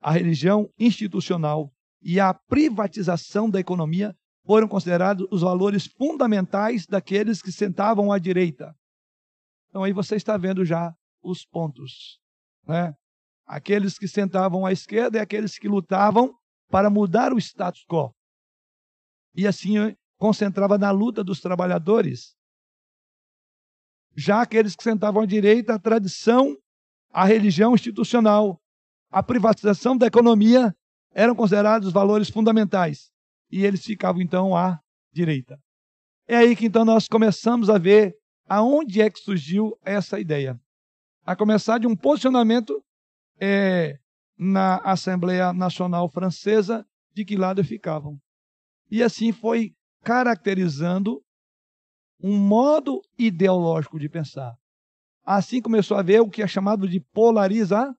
a religião institucional e a privatização da economia foram considerados os valores fundamentais daqueles que sentavam à direita. Então aí você está vendo já os pontos. Né? Aqueles que sentavam à esquerda e aqueles que lutavam para mudar o status quo. E assim concentrava na luta dos trabalhadores. Já aqueles que sentavam à direita, a tradição, a religião institucional, a privatização da economia eram considerados valores fundamentais e eles ficavam então à direita. É aí que então nós começamos a ver aonde é que surgiu essa ideia. A começar de um posicionamento é, na Assembleia Nacional Francesa de que lado ficavam. E assim foi caracterizando um modo ideológico de pensar. Assim começou a ver o que é chamado de polarização.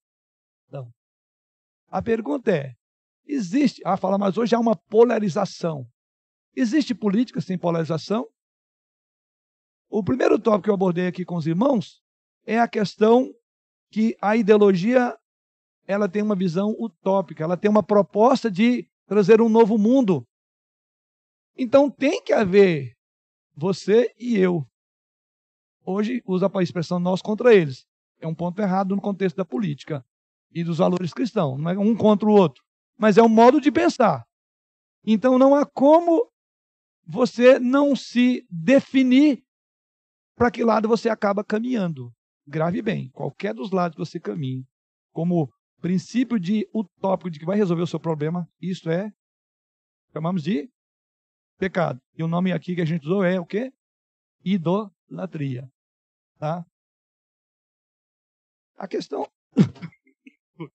A pergunta é: Existe, ah, fala, mas hoje há uma polarização. Existe política sem polarização? O primeiro tópico que eu abordei aqui com os irmãos é a questão que a ideologia ela tem uma visão utópica, ela tem uma proposta de trazer um novo mundo. Então tem que haver você e eu. Hoje usa a expressão nós contra eles. É um ponto errado no contexto da política e dos valores cristãos, não é um contra o outro mas é um modo de pensar. Então não há como você não se definir para que lado você acaba caminhando. Grave bem, qualquer dos lados que você caminhe, como princípio de utópico de que vai resolver o seu problema, isso é chamamos de pecado. E o nome aqui que a gente usou é o quê? Idolatria. Tá? A questão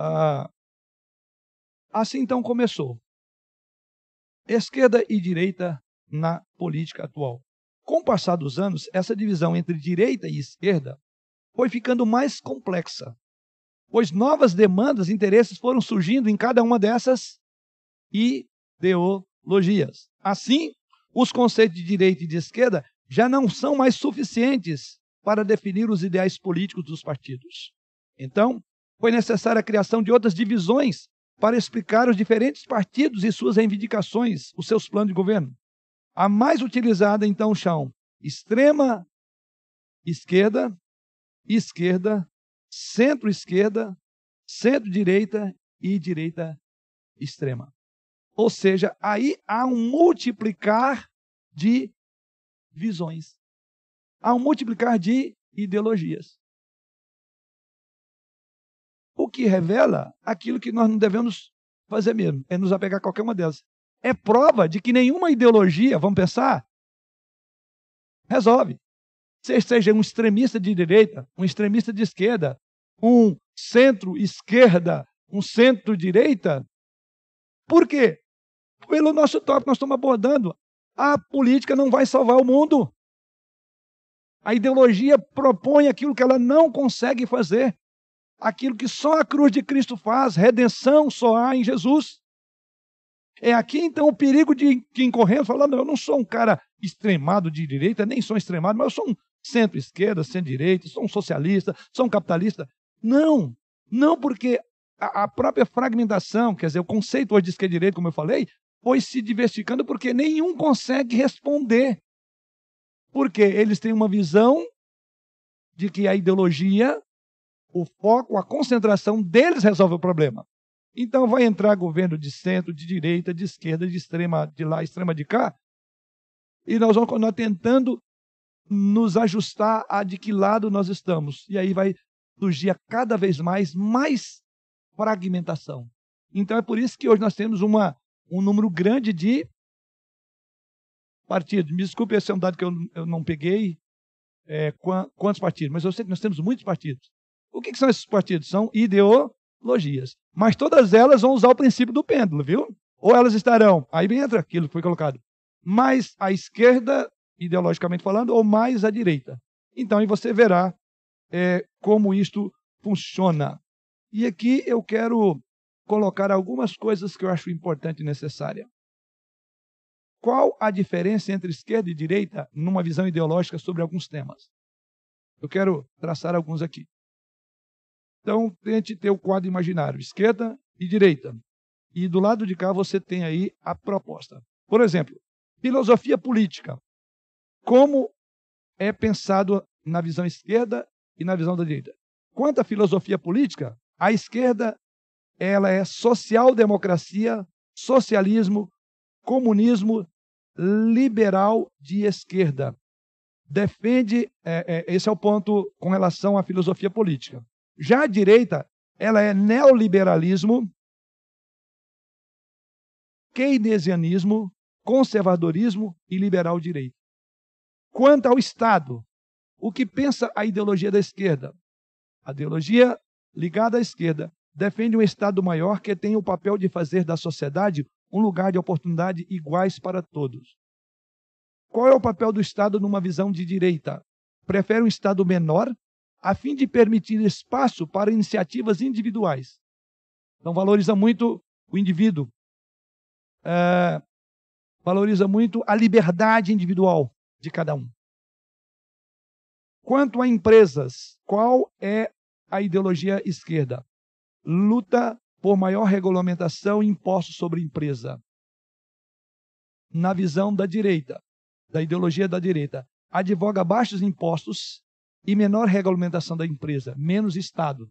Ah, assim então começou. Esquerda e direita na política atual. Com o passar dos anos, essa divisão entre direita e esquerda foi ficando mais complexa, pois novas demandas e interesses foram surgindo em cada uma dessas ideologias. Assim, os conceitos de direita e de esquerda já não são mais suficientes para definir os ideais políticos dos partidos. Então, foi necessária a criação de outras divisões para explicar os diferentes partidos e suas reivindicações, os seus planos de governo. A mais utilizada, então, chão extrema esquerda, esquerda, centro-esquerda, centro-direita e direita extrema. Ou seja, aí há um multiplicar de visões. Há um multiplicar de ideologias. O que revela aquilo que nós não devemos fazer mesmo, é nos apegar a qualquer uma delas. É prova de que nenhuma ideologia, vamos pensar, resolve. Seja um extremista de direita, um extremista de esquerda, um centro-esquerda, um centro-direita. Por quê? Pelo nosso tópico, nós estamos abordando. A política não vai salvar o mundo. A ideologia propõe aquilo que ela não consegue fazer. Aquilo que só a cruz de Cristo faz, redenção só há em Jesus. É aqui então o perigo de que incorremos, falando, eu não sou um cara extremado de direita, nem sou extremado, mas eu sou um centro-esquerda, centro-direita, sou um socialista, sou um capitalista. Não, não porque a, a própria fragmentação, quer dizer, o conceito hoje de esquerda e direita, como eu falei, foi se diversificando porque nenhum consegue responder. Porque eles têm uma visão de que a ideologia, o foco, a concentração deles resolve o problema. Então vai entrar governo de centro, de direita, de esquerda, de extrema de lá, extrema de cá, e nós vamos continuar tentando nos ajustar a de que lado nós estamos. E aí vai surgir cada vez mais mais fragmentação. Então é por isso que hoje nós temos uma, um número grande de partidos. Me desculpe, esse é um dado que eu, eu não peguei, é, quantos partidos, mas eu sei que nós temos muitos partidos. O que, que são esses partidos? São ideologias. Mas todas elas vão usar o princípio do pêndulo, viu? Ou elas estarão, aí entra aquilo que foi colocado, mais à esquerda, ideologicamente falando, ou mais à direita. Então, aí você verá é, como isto funciona. E aqui eu quero colocar algumas coisas que eu acho importante e necessária. Qual a diferença entre esquerda e direita numa visão ideológica sobre alguns temas? Eu quero traçar alguns aqui. Então, tente ter o quadro imaginário, esquerda e direita. E do lado de cá você tem aí a proposta. Por exemplo, filosofia política. Como é pensado na visão esquerda e na visão da direita. Quanto à filosofia política, a esquerda ela é social-democracia, socialismo, comunismo liberal de esquerda. Defende, é, é, esse é o ponto com relação à filosofia política. Já a direita, ela é neoliberalismo, keynesianismo, conservadorismo e liberal direito. Quanto ao Estado, o que pensa a ideologia da esquerda? A ideologia ligada à esquerda defende um Estado maior que tem o papel de fazer da sociedade um lugar de oportunidade iguais para todos. Qual é o papel do Estado numa visão de direita? Prefere um Estado menor, a fim de permitir espaço para iniciativas individuais. Então, valoriza muito o indivíduo, é, valoriza muito a liberdade individual de cada um. Quanto a empresas, qual é a ideologia esquerda? Luta por maior regulamentação e impostos sobre empresa. Na visão da direita, da ideologia da direita, advoga baixos impostos e menor regulamentação da empresa, menos Estado.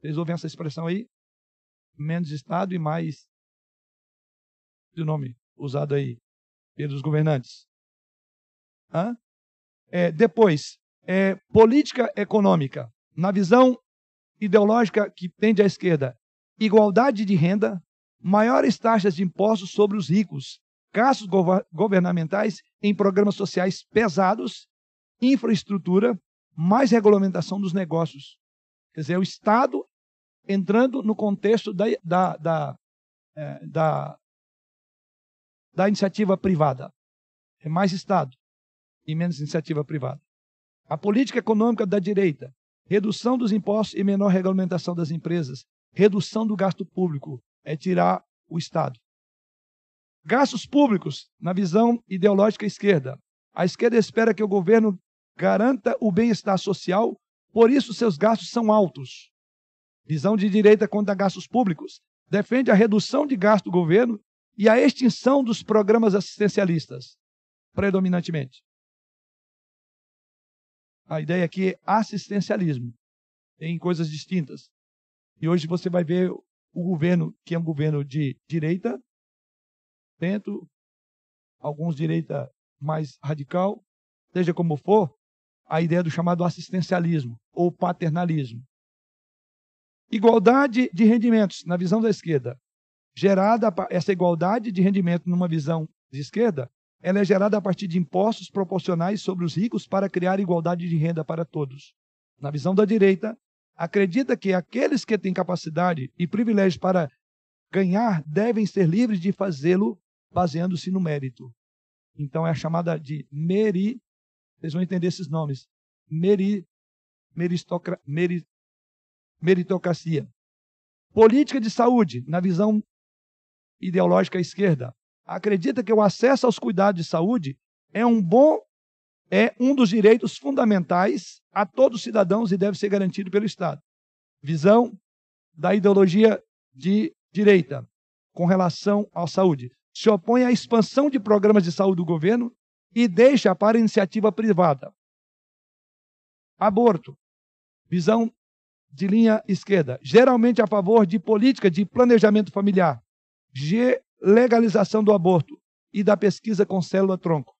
Vocês ouvem essa expressão aí? Menos Estado e mais. O nome usado aí pelos governantes. É, depois, é, política econômica. Na visão ideológica que tende à esquerda, igualdade de renda, maiores taxas de impostos sobre os ricos, gastos governamentais em programas sociais pesados, infraestrutura, mais regulamentação dos negócios. Quer dizer, o Estado entrando no contexto da, da, da, é, da, da iniciativa privada. É mais Estado e menos iniciativa privada. A política econômica da direita, redução dos impostos e menor regulamentação das empresas, redução do gasto público, é tirar o Estado. Gastos públicos, na visão ideológica esquerda. A esquerda espera que o governo garanta o bem-estar social, por isso seus gastos são altos. Visão de direita contra gastos públicos. Defende a redução de gasto do governo e a extinção dos programas assistencialistas, predominantemente. A ideia aqui é assistencialismo. Tem coisas distintas. E hoje você vai ver o governo, que é um governo de direita, dentro, alguns direita mais radical, seja como for, a ideia do chamado assistencialismo ou paternalismo. Igualdade de rendimentos, na visão da esquerda. Gerada essa igualdade de rendimento numa visão de esquerda, ela é gerada a partir de impostos proporcionais sobre os ricos para criar igualdade de renda para todos. Na visão da direita, acredita que aqueles que têm capacidade e privilégios para ganhar devem ser livres de fazê-lo baseando-se no mérito. Então é a chamada de meri, vocês vão entender esses nomes, meri, meritocracia. Política de saúde, na visão ideológica esquerda, acredita que o acesso aos cuidados de saúde é um bom é um dos direitos fundamentais a todos os cidadãos e deve ser garantido pelo Estado. Visão da ideologia de direita com relação à saúde. Se opõe à expansão de programas de saúde do governo e deixa para iniciativa privada. Aborto. Visão de linha esquerda. Geralmente a favor de política de planejamento familiar, legalização do aborto e da pesquisa com célula-tronco.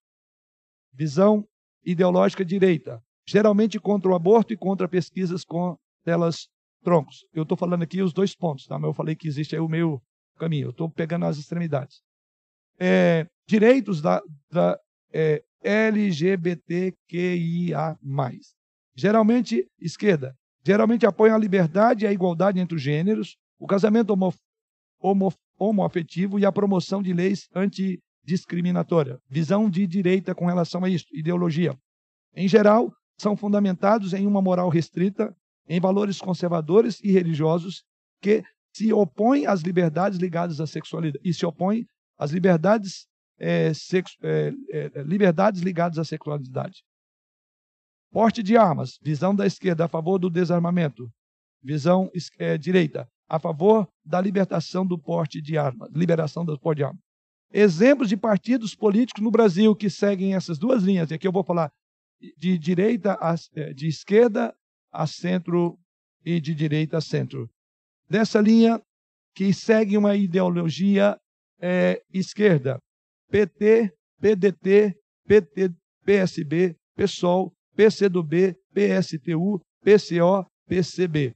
Visão ideológica direita. Geralmente contra o aborto e contra pesquisas com células-troncos. Eu estou falando aqui os dois pontos, tá? mas eu falei que existe aí o meio caminho. Eu estou pegando as extremidades. É, direitos da, da é, LGBTQIA. Geralmente, esquerda. Geralmente apoiam a liberdade e a igualdade entre os gêneros, o casamento homo, homo, homoafetivo e a promoção de leis antidiscriminatórias. Visão de direita com relação a isso, ideologia. Em geral, são fundamentados em uma moral restrita, em valores conservadores e religiosos que se opõem às liberdades ligadas à sexualidade e se opõem às liberdades, é, sexo, é, é, liberdades ligadas à sexualidade. Porte de armas, visão da esquerda a favor do desarmamento, visão é, direita a favor da libertação do porte de armas, liberação do porte de armas. Exemplos de partidos políticos no Brasil que seguem essas duas linhas, e aqui eu vou falar de direita a, é, de esquerda a centro e de direita a centro. Dessa linha que segue uma ideologia é, esquerda, PT, PDT, PT, PSB, PSOL, PCdoB, PSTU, PCO, PCB.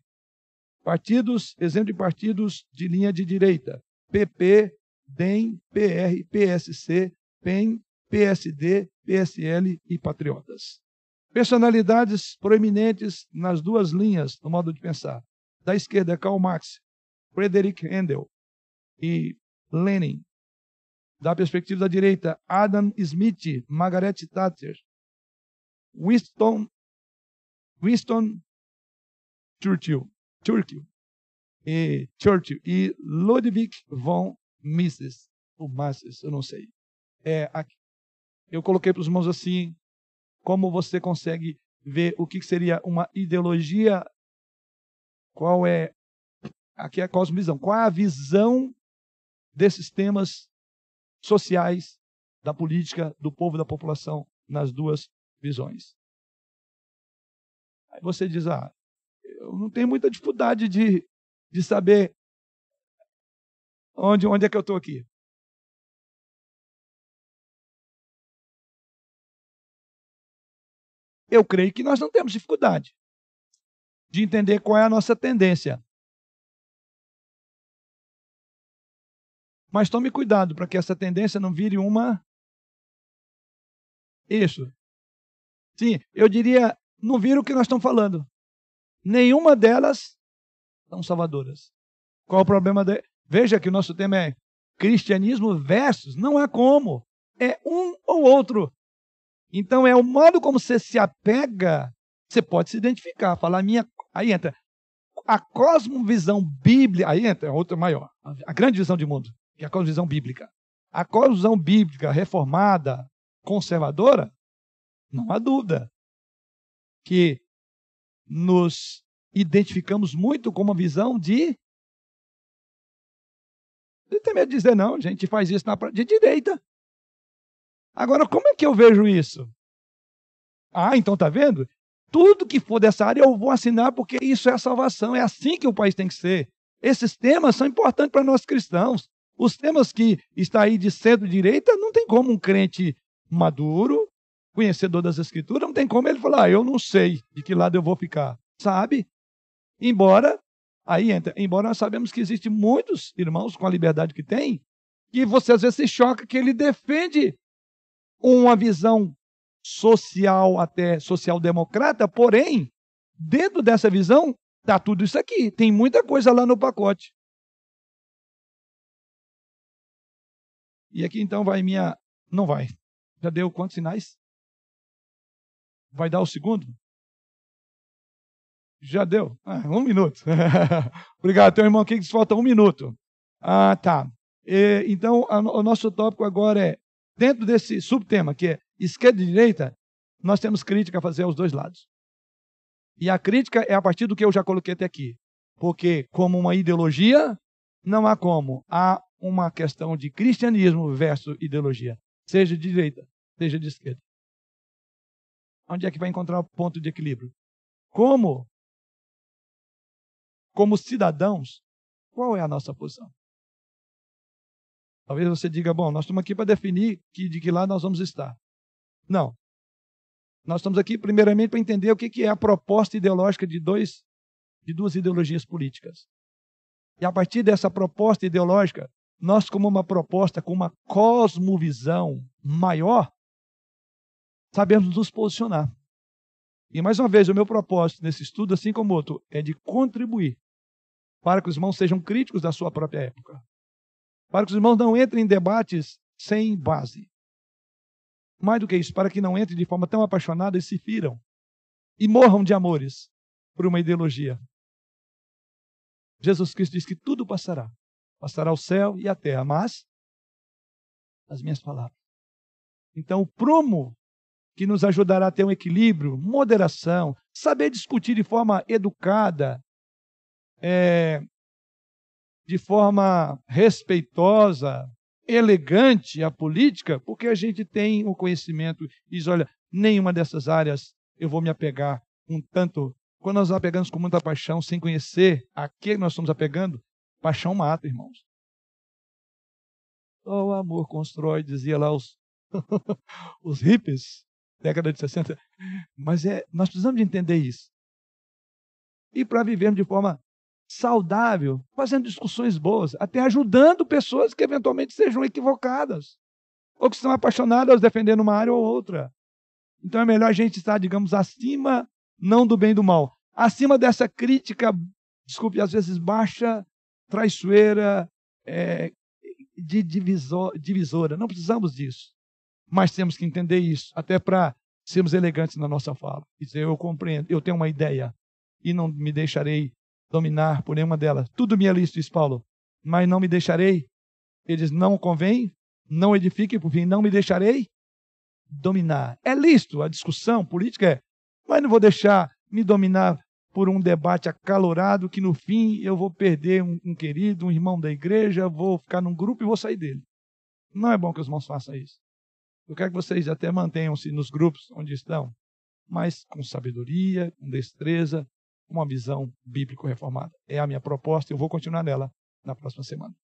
Partidos, exemplo de partidos de linha de direita: PP, DEM, PR, PSC, PEN, PSD, PSL e Patriotas. Personalidades proeminentes nas duas linhas no modo de pensar. Da esquerda, Karl Marx, Friedrich Handel e Lenin. Da perspectiva da direita, Adam Smith, Margaret Thatcher, Winston, Winston Churchill, Churchill, e Churchill e Ludwig von Mises, ou Mises, eu não sei. É, aqui, eu coloquei para os irmãos assim, como você consegue ver o que seria uma ideologia, qual é, aqui é a cosmovisão, qual é a visão desses temas sociais, da política, do povo, da população, nas duas visões. Aí você diz, ah, eu não tenho muita dificuldade de, de saber onde, onde é que eu estou aqui. Eu creio que nós não temos dificuldade de entender qual é a nossa tendência. Mas tome cuidado para que essa tendência não vire uma. Isso. Sim, eu diria, não vira o que nós estamos falando. Nenhuma delas são salvadoras. Qual é o problema? De... Veja que o nosso tema é cristianismo versus, não é como. É um ou outro. Então é o modo como você se apega, você pode se identificar, falar minha, aí entra a cosmovisão bíblica, aí entra outra maior, a grande visão de mundo, que é a cosmovisão bíblica. A cosmovisão bíblica reformada, conservadora, não há dúvida que nos identificamos muito com uma visão de. Você tem medo de dizer, não, a gente faz isso na de direita. Agora, como é que eu vejo isso? Ah, então tá vendo? Tudo que for dessa área eu vou assinar porque isso é a salvação. É assim que o país tem que ser. Esses temas são importantes para nós cristãos. Os temas que está aí de centro-direita, não tem como um crente maduro, conhecedor das escrituras, não tem como ele falar, ah, eu não sei de que lado eu vou ficar. Sabe? Embora, aí entra, embora nós sabemos que existem muitos irmãos com a liberdade que tem, que você às vezes se choca que ele defende uma visão social, até social-democrata, porém, dentro dessa visão, está tudo isso aqui. Tem muita coisa lá no pacote. E aqui então vai minha. Não vai. Já deu quantos sinais? Vai dar o segundo? Já deu? Ah, um minuto. Obrigado. Tem um irmão aqui que falta um minuto. Ah, tá. E, então, a, o nosso tópico agora é, dentro desse subtema, que é esquerda e direita, nós temos crítica a fazer aos dois lados. E a crítica é a partir do que eu já coloquei até aqui. Porque, como uma ideologia, não há como. Há uma questão de cristianismo versus ideologia, seja de direita, seja de esquerda. Onde é que vai encontrar o ponto de equilíbrio? Como como cidadãos, qual é a nossa posição? Talvez você diga, bom, nós estamos aqui para definir que, de que lado nós vamos estar. Não. Nós estamos aqui, primeiramente, para entender o que é a proposta ideológica de, dois, de duas ideologias políticas. E a partir dessa proposta ideológica, nós, como uma proposta, com uma cosmovisão maior, sabemos nos posicionar. E mais uma vez, o meu propósito nesse estudo, assim como outro, é de contribuir para que os irmãos sejam críticos da sua própria época. Para que os irmãos não entrem em debates sem base. Mais do que isso, para que não entrem de forma tão apaixonada e se firam e morram de amores por uma ideologia. Jesus Cristo diz que tudo passará. Passará o céu e a terra, mas as minhas palavras. Então, o prumo que nos ajudará a ter um equilíbrio, moderação, saber discutir de forma educada, é, de forma respeitosa, elegante a política, porque a gente tem o conhecimento e diz: olha, nenhuma dessas áreas eu vou me apegar um tanto. Quando nós apegamos com muita paixão, sem conhecer a que nós estamos apegando, paixão mata, irmãos. Só o amor constrói, dizia lá os, os hippies, década de 60. Mas é, nós precisamos de entender isso. E para vivermos de forma saudável, fazendo discussões boas, até ajudando pessoas que eventualmente sejam equivocadas, ou que estão apaixonadas defendendo uma área ou outra. Então é melhor a gente estar, digamos, acima, não do bem e do mal, acima dessa crítica, desculpe, às vezes baixa, traiçoeira, é, de divisor, divisora. Não precisamos disso. Mas temos que entender isso, até para sermos elegantes na nossa fala. Dizer, eu compreendo, eu tenho uma ideia e não me deixarei dominar por nenhuma delas. Tudo me é lícito, diz Paulo, mas não me deixarei. Eles não convém, não edifiquem, por fim, não me deixarei dominar. É lícito a discussão política, é, mas não vou deixar me dominar por um debate acalorado que no fim eu vou perder um, um querido, um irmão da igreja, vou ficar num grupo e vou sair dele. Não é bom que os irmãos façam isso. Eu quero que vocês até mantenham-se nos grupos onde estão, mas com sabedoria, com destreza, uma visão bíblico-reformada. É a minha proposta e eu vou continuar nela na próxima semana.